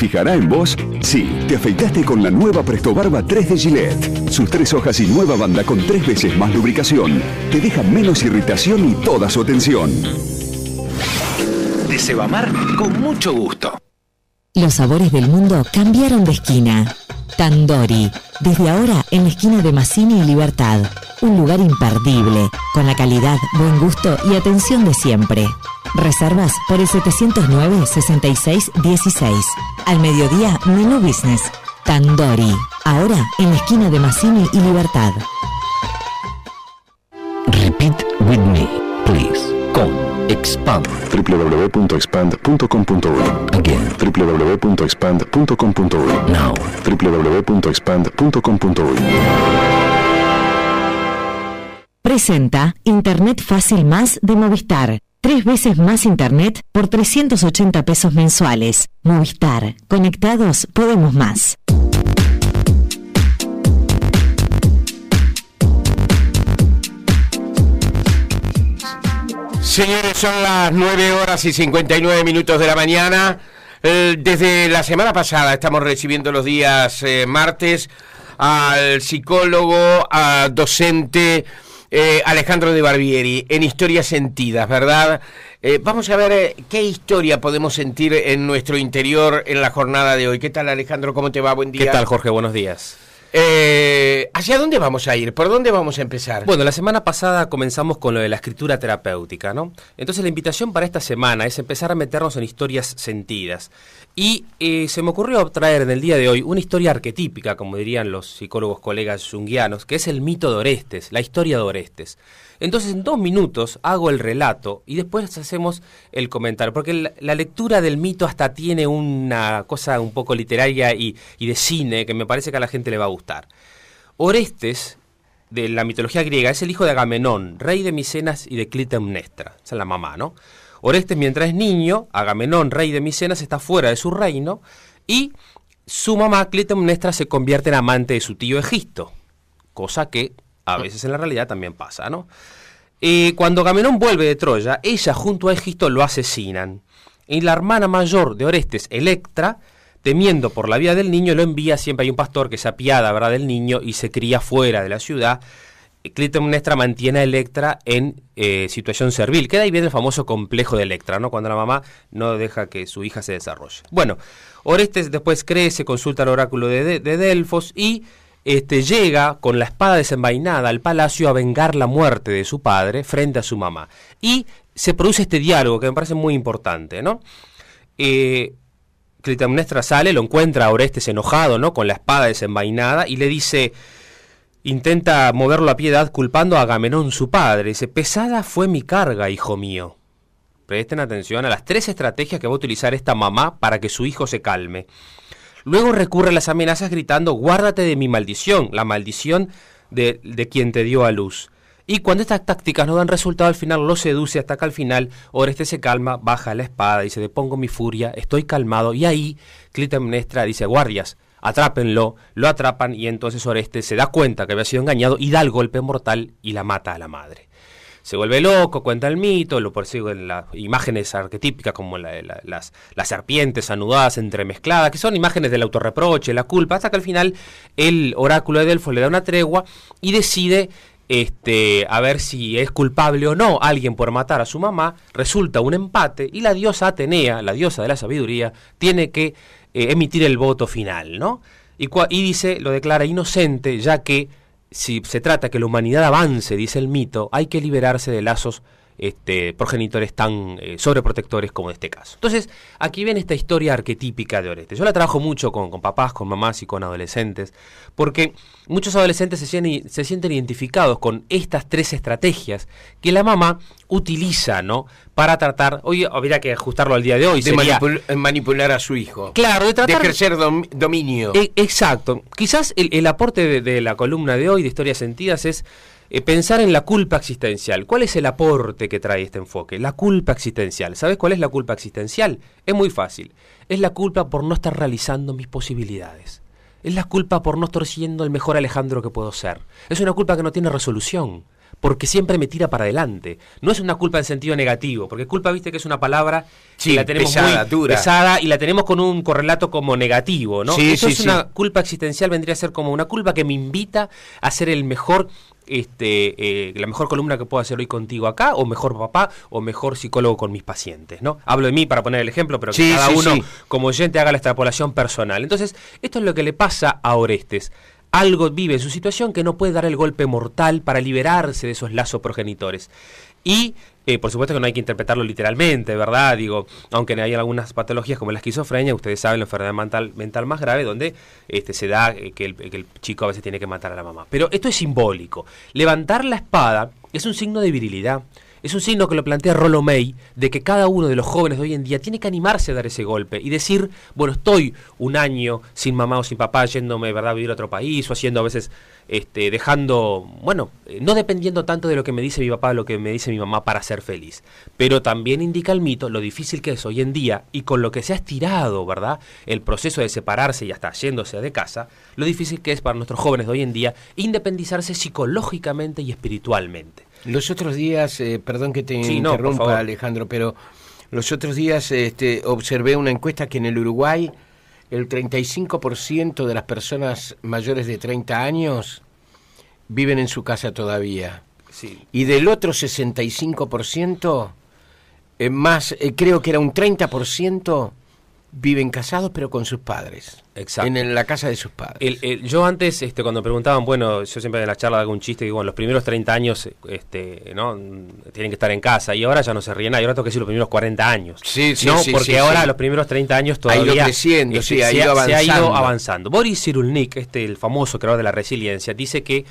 fijará en vos? Sí, te afeitaste con la nueva Presto Barba 3 de Gillette. Sus tres hojas y nueva banda con tres veces más lubricación te dejan menos irritación y toda su atención. De Sebamar con mucho gusto. Los sabores del mundo cambiaron de esquina. Tandori, desde ahora en la esquina de Massini y Libertad. Un lugar imperdible, con la calidad, buen gusto y atención de siempre. Reservas por el 709-6616. Al mediodía, menú business. Tandori, ahora en la esquina de Massini y Libertad. Repeat with me, please. Con Expand. www.expand.com.uy Again. www.expand.com.uy Now. www.expand.com.uy Presenta Internet Fácil Más de Movistar. Tres veces más Internet por 380 pesos mensuales. Movistar. Conectados podemos más. Señores, son las 9 horas y 59 minutos de la mañana. Eh, desde la semana pasada estamos recibiendo los días eh, martes al psicólogo, a docente eh, Alejandro de Barbieri en Historias Sentidas, ¿verdad? Eh, vamos a ver eh, qué historia podemos sentir en nuestro interior en la jornada de hoy. ¿Qué tal Alejandro? ¿Cómo te va? Buen día. ¿Qué tal, Jorge? Buenos días. Eh, ¿Hacia dónde vamos a ir? ¿Por dónde vamos a empezar? Bueno, la semana pasada comenzamos con lo de la escritura terapéutica, ¿no? Entonces la invitación para esta semana es empezar a meternos en historias sentidas. Y eh, se me ocurrió traer en el día de hoy una historia arquetípica, como dirían los psicólogos colegas junguianos, que es el mito de Orestes, la historia de Orestes. Entonces en dos minutos hago el relato y después hacemos el comentario, porque la, lectura del mito hasta tiene una cosa un poco literaria y, y de cine que me parece que a la gente le va a gustar. Orestes, de la mitología griega, es el hijo de Agamenón, rey de Micenas y de Clitemnestra. Esa es la mamá, ¿no? Orestes, mientras es niño, Agamenón, rey de Micenas, está fuera de su reino y su mamá, Clitemnestra, se convierte en amante de su tío Egisto, cosa que a veces en la realidad también pasa, ¿no? Eh, cuando Agamenón vuelve de Troya, ella junto a Egisto lo asesinan. Y la hermana mayor de Orestes, Electra, temiendo por la vida del niño, lo envía, siempre hay un pastor que se apiada ¿verdad? del niño y se cría fuera de la ciudad. Clitemnestra mantiene a Electra en eh, situación servil. Queda ahí viene el famoso complejo de Electra, ¿no? Cuando la mamá no deja que su hija se desarrolle. Bueno, Orestes después crece, consulta el oráculo de- de Delfos y este, llega con la espada desenvainada al palacio a vengar la muerte de su padre frente a su mamá. Y se produce este diálogo que me parece muy importante, ¿no? Eh, Clitemnestra sale, lo encuentra a Orestes enojado, ¿no? Con la espada desenvainada y le dice, intenta moverlo a piedad culpando a Agamenón su padre. Dice, pesada fue mi carga, hijo mío. Presten atención a las tres estrategias que va a utilizar esta mamá para que su hijo se calme. Luego recurre a las amenazas gritando, guárdate de mi maldición, la maldición de, de quien te dio a luz. Y cuando estas tácticas no dan resultado, al final lo seduce hasta que al final Oreste se calma, baja la espada, dice, depongo mi furia, estoy calmado. Y ahí Clitemnestra dice, guardias, atrápenlo, lo atrapan y entonces Oreste se da cuenta que había sido engañado y da el golpe mortal y la mata a la madre. Se vuelve loco, cuenta el mito, lo persiguen las imágenes arquetípicas como la- la- las, las serpientes anudadas, entremezcladas, que son imágenes del autorreproche, la culpa, hasta que al final el oráculo de Delfos le da una tregua y decide este, a ver si es culpable o no alguien por matar a su mamá, resulta un empate y la diosa Atenea, la diosa de la sabiduría, tiene que eh, emitir el voto final, ¿no? Y, y dice, lo declara inocente, ya que si se trata que la humanidad avance, dice el mito, hay que liberarse de lazos este, progenitores tan eh, sobreprotectores como en este caso. Entonces, aquí viene esta historia arquetípica de Orestes. Yo la trabajo mucho con, con papás, con mamás y con adolescentes, porque muchos adolescentes se sienten, se sienten identificados con estas tres estrategias que la mamá utiliza, ¿no? Para tratar, hoy habría que ajustarlo al día de hoy. de sería- manipul- manipular a su hijo. Claro, de De tratar ejercer dom- dominio. e- exacto. Quizás el, el aporte de, de la columna de hoy de Historias Sentidas es eh, pensar en la culpa existencial. ¿Cuál es el aporte que trae este enfoque? La culpa existencial. ¿Sabes cuál es la culpa existencial? Es muy fácil. Es la culpa por no estar realizando mis posibilidades. Es la culpa por no estar siendo el mejor Alejandro que puedo ser. Es una culpa que no tiene resolución. porque siempre me tira para adelante. No es una culpa en sentido negativo, porque culpa, viste que es una palabra Sí, que la tenemos pesada, muy dura. pesada y la tenemos con un correlato como negativo, ¿no? Sí, sí, es una culpa existencial, vendría a ser como una culpa que me invita a ser el mejor este, eh, la mejor columna que puedo hacer hoy contigo acá, o mejor papá, o mejor psicólogo con mis pacientes, ¿no? Hablo de mí para poner el ejemplo, pero que Sí, cada sí, uno sí. como oyente haga la extrapolación personal. Entonces, esto es lo que le pasa a Orestes. Algo vive en su situación que no puede dar el golpe mortal para liberarse de esos lazos progenitores. Y, eh, por supuesto que no hay que interpretarlo literalmente, ¿verdad? Digo, aunque hay algunas patologías como la esquizofrenia, ustedes saben la enfermedad mental, mental más grave, donde este, se da eh, que, el, que el chico a veces tiene que matar a la mamá. Pero esto es simbólico. Levantar la espada es un signo de virilidad. Es un signo que lo plantea Rollo May, de que cada uno de los jóvenes de hoy en día tiene que animarse a dar ese golpe y decir, bueno, estoy un año sin mamá o sin papá, yéndome, ¿verdad?, a vivir a otro país o haciendo a veces, este, dejando, bueno, eh, no dependiendo tanto de lo que me dice mi papá o lo que me dice mi mamá para ser feliz. Pero también indica el mito lo difícil que es hoy en día y con lo que se ha estirado, ¿verdad?, el proceso de separarse y hasta yéndose de casa, lo difícil que es para nuestros jóvenes de hoy en día independizarse psicológicamente y espiritualmente. Los otros días, eh, perdón que te Sí, interrumpa. Alejandro, pero los otros días este, observé una encuesta que en el Uruguay el 35% de las personas mayores de 30 años viven en su casa todavía. Sí. Y del otro 65%, eh, más, eh, creo que era un 30%, viven casados pero con sus padres. Exacto. En la casa de sus padres. El- el- yo antes, este, cuando me preguntaban, bueno, yo siempre en la charla hago un chiste, digo, bueno, los primeros 30 años, este, ¿no? Tienen que estar en casa, y ahora ya no se ríen nada, y ahora tengo que decir los primeros 40 años. Sí, sí, ¿no? sí, Porque ahora los primeros 30 años Ha todavía... ido creciendo, sí, ha se, ido se ha ido avanzando. avanzando. Boris Cyrulnik, este, el famoso creador de la resiliencia, dice que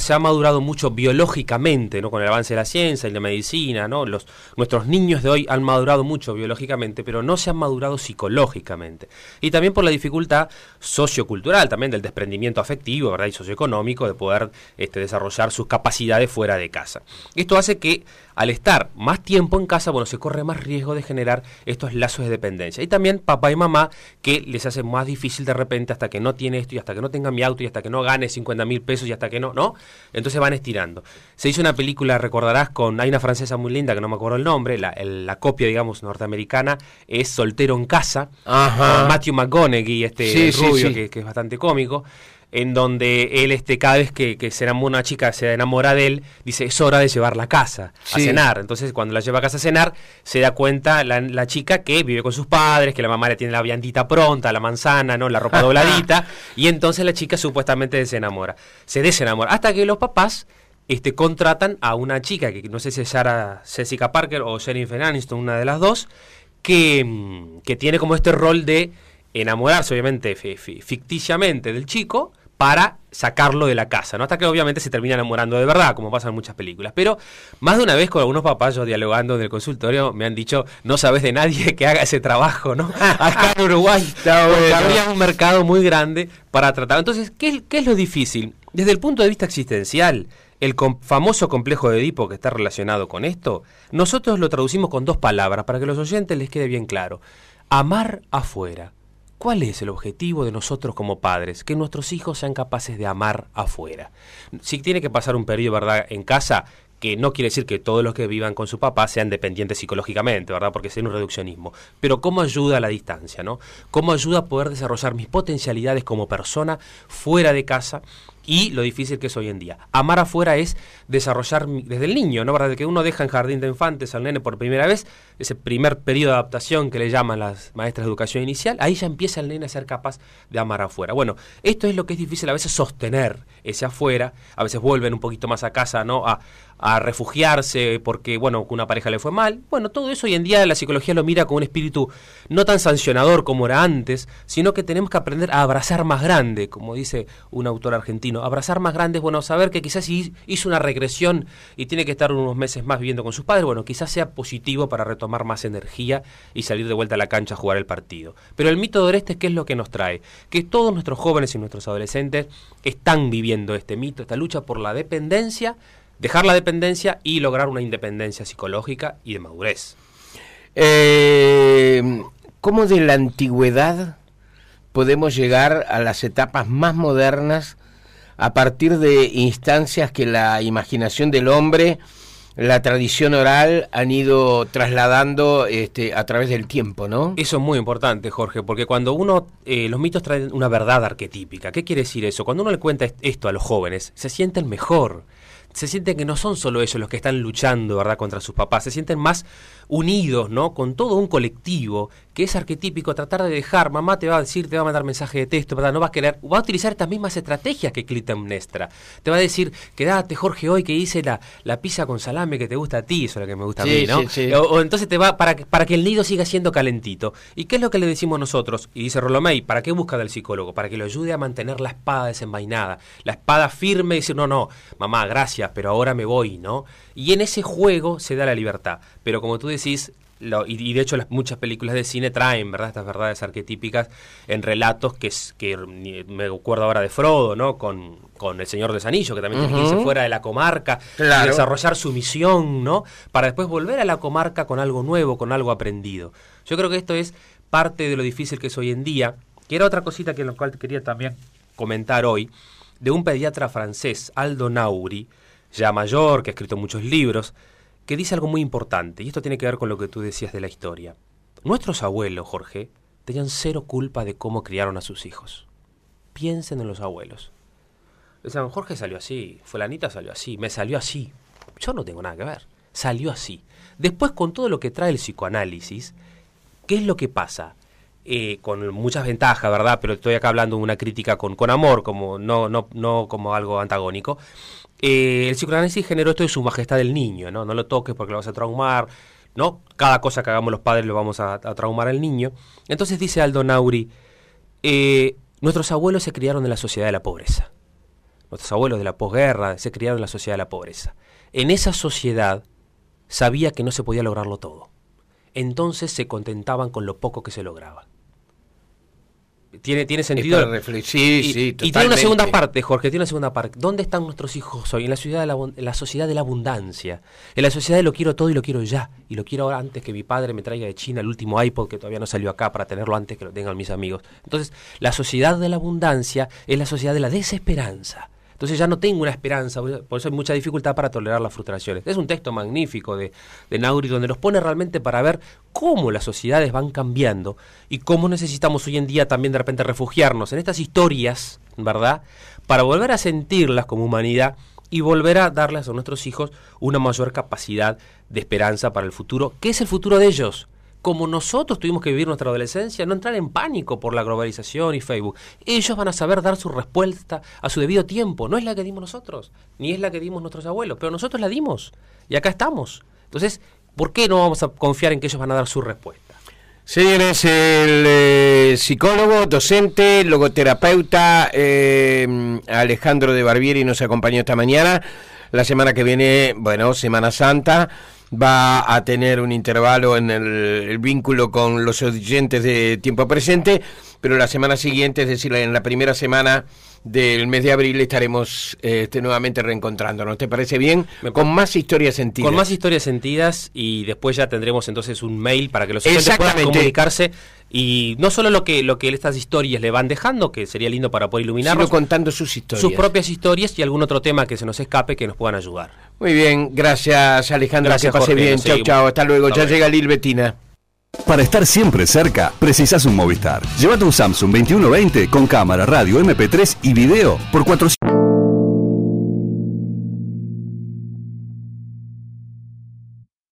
se ha madurado mucho biológicamente, ¿no? Con el avance de la ciencia y la medicina, ¿no? Los, nuestros niños de hoy han madurado mucho biológicamente, pero no se han madurado psicológicamente. Y también por la dificultad sociocultural, también del desprendimiento afectivo, ¿verdad? Y socioeconómico de poder este, desarrollar sus capacidades fuera de casa. Esto hace que al estar más tiempo en casa, bueno, se corre más riesgo de generar estos lazos de dependencia. Y también papá y mamá que les hace más difícil de repente hasta que no tiene esto y hasta que no tenga mi auto y hasta que no gane 50 mil pesos y hasta que no, ¿no? Entonces van estirando. Se hizo una película, recordarás, con, hay una francesa muy linda que no me acuerdo el nombre, la, el- la copia, digamos, norteamericana, es Soltero en casa, Ajá. Matthew McConaughey, este Sí, sí, rubio sí. Que, que es bastante cómico, en donde él, este, cada vez que, que se enamora una chica, se enamora de él, dice, es hora de llevarla a casa, a cenar. Entonces, cuando la lleva a casa a cenar, se da cuenta la, la chica que vive con sus padres, que la mamá le tiene la viandita pronta, la manzana, ¿no? La ropa dobladita, y entonces la chica supuestamente se enamora, se desenamora, hasta que los papás este, contratan a una chica, que no sé si es Sarah Jessica Parker o Jennifer Aniston, una de las dos, que, mm, que tiene como este rol de enamorarse, obviamente, fi- fi- ficticiamente del chico para sacarlo de la casa, ¿no? Hasta que obviamente se termina enamorando de verdad, como pasa en muchas películas. Pero más de una vez con algunos papás, yo dialogando en el consultorio, me han dicho, no sabes de nadie que haga ese trabajo, ¿no? Acá en Uruguay, bueno. habría un mercado muy grande para tratar. Entonces, ¿qué, es- qué es lo difícil? Desde el punto de vista existencial, el com- famoso complejo de Edipo que está relacionado con esto, nosotros lo traducimos con dos palabras para que a los oyentes les quede bien claro. Amar afuera. ¿Cuál es el objetivo de nosotros como padres? Que nuestros hijos sean capaces de amar afuera. Si tiene que pasar un periodo, ¿verdad?, en casa, que no quiere decir que todos los que vivan con su papá sean dependientes psicológicamente, ¿verdad? Porque sería un reduccionismo. Pero ¿cómo ayuda a la distancia, no? ¿Cómo ayuda a poder desarrollar mis potencialidades como persona fuera de casa? Y lo difícil que es hoy en día. Amar afuera es desarrollar desde el niño, ¿no? ¿Verdad? Que uno deja en jardín de infantes al nene por primera vez, ese primer periodo de adaptación que le llaman las maestras de educación inicial, ahí ya empieza el nene a ser capaz de amar afuera. Bueno, esto es lo que es difícil a veces sostener ese afuera, a veces vuelven un poquito más a casa, ¿no? A, a refugiarse porque, bueno, una pareja le fue mal. Bueno, todo eso hoy en día la psicología lo mira con un espíritu no tan sancionador como era antes, sino que tenemos que aprender a abrazar más grande, como dice un autor argentino. Abrazar más grande es, bueno, saber que quizás si hizo una regresión y tiene que estar unos meses más viviendo con sus padres, bueno, quizás sea positivo para retomar más energía y salir de vuelta a la cancha a jugar el partido. Pero el mito de Oreste, ¿qué es lo que nos trae? Que todos nuestros jóvenes y nuestros adolescentes están viviendo este mito, esta lucha por la dependencia, dejar la dependencia y lograr una independencia psicológica y de madurez. Eh, ¿Cómo de la antigüedad podemos llegar a las etapas más modernas a partir de instancias que la imaginación del hombre, la tradición oral han ido trasladando este, a través del tiempo, ¿no? Eso es muy importante, Jorge, porque cuando uno, eh, los mitos traen una verdad arquetípica. ¿Qué quiere decir eso? Cuando uno le cuenta esto a los jóvenes, se sienten mejor se sienten que no son solo ellos los que están luchando, ¿verdad?, contra sus papás, se sienten más unidos, ¿no?, con todo un colectivo que es arquetípico, tratar de dejar, mamá te va a decir, te va a mandar mensaje de texto, ¿verdad?, no va a querer, va a utilizar estas mismas estrategias que Clitemnestra. Te va a decir, quédate, Jorge, hoy que hice la, la pizza con salame que te gusta a ti, eso es lo que me gusta a mí, ¿no? O, entonces te va, para, para que el nido siga siendo calentito. ¿Y qué es lo que le decimos nosotros? Y dice Rolomey, ¿para qué busca del psicólogo? Para que lo ayude a mantener la espada desenvainada, la espada firme y decir, no, no, mamá, gracias pero ahora me voy, ¿no? Y en ese juego se da la libertad. Pero como tú decís, y, de hecho las, muchas películas de cine traen, ¿verdad? Estas verdades arquetípicas en relatos que, que me acuerdo ahora de Frodo, ¿no? Con, con El Señor de Anillos, que también tiene que irse fuera de la comarca y desarrollar su misión, ¿no? Para después volver a la comarca con algo nuevo, con algo aprendido. Yo creo que esto es parte de lo difícil que es hoy en día, que era otra cosita que en lo cual quería también comentar hoy, de un pediatra francés, Aldo Nauri, ya mayor, que ha escrito muchos libros, que dice algo muy importante, y esto tiene que ver con lo que tú decías de la historia. Nuestros abuelos, Jorge, tenían cero culpa de cómo criaron a sus hijos. Piensen en los abuelos. Decían, Jorge salió así, fulanita salió así, me salió así. Yo no tengo nada que ver. Salió así. Después, con todo lo que trae el psicoanálisis, ¿qué es lo que pasa? Eh, con muchas ventajas, ¿verdad? Pero estoy acá hablando de una crítica con, con amor, como no, no, no como algo antagónico. Eh, el psicoanálisis generó esto de su majestad del niño, ¿no? Lo toques porque lo vas a traumar, ¿no? Cada cosa que hagamos los padres lo vamos a, traumar al niño. Entonces dice Aldo Nauri, eh, nuestros abuelos se criaron en la sociedad de la pobreza. Nuestros abuelos de la posguerra se criaron en la sociedad de la pobreza. En esa sociedad sabía que no se podía lograrlo todo. Entonces se contentaban con lo poco que se lograba tiene, tiene sentido. Sí, y, sí, y tiene una segunda parte, Jorge, tiene una segunda parte. ¿Dónde están nuestros hijos hoy? En la, ciudad de la, en la sociedad de la abundancia. En la sociedad de lo quiero todo y lo quiero ya. Y lo quiero ahora antes que mi padre me traiga de China el último iPod que todavía no salió acá para tenerlo antes que lo tengan mis amigos. Entonces, la sociedad de la abundancia es la sociedad de la desesperanza. Entonces ya no tengo una esperanza, por eso hay mucha dificultad para tolerar las frustraciones. Es un texto magnífico de, de Nauri donde nos pone realmente para ver cómo las sociedades van cambiando y cómo necesitamos hoy en día también de repente refugiarnos en estas historias, ¿verdad? Para volver a sentirlas como humanidad y volver a darles a nuestros hijos una mayor capacidad de esperanza para el futuro, que es el futuro de ellos como nosotros tuvimos que vivir nuestra adolescencia, no entrar en pánico por la globalización y Facebook. Ellos van a saber dar su respuesta a su debido tiempo. No es la que dimos nosotros, ni es la que dimos nuestros abuelos, pero nosotros la dimos. Y acá estamos. Entonces, ¿por qué no vamos a confiar en que ellos van a dar su respuesta? Señores, el eh, psicólogo, docente, logoterapeuta eh, Alejandro de Barbieri nos acompañó esta mañana. La semana que viene, bueno, Semana Santa va a tener un intervalo en el, vínculo con los oyentes de tiempo presente, pero la semana siguiente, es decir, en la primera semana del mes de abril estaremos este, nuevamente reencontrándonos. ¿Te parece bien? con más historias sentidas. Con más historias sentidas y después ya tendremos entonces un mail para que los oyentes puedan comunicarse y no solo lo que lo que estas historias le van dejando, que sería lindo para poder iluminarnos, sino contando sus historias. Sus propias historias y algún otro tema que se nos escape que nos puedan ayudar. Muy bien, gracias Alejandro, gracias, que pase bien. Chao, chao, hasta luego. ya llega Lil Betina. Para estar siempre cerca, precisas un Movistar. Llévate un Samsung 2120 con cámara, radio, MP3 y video por 400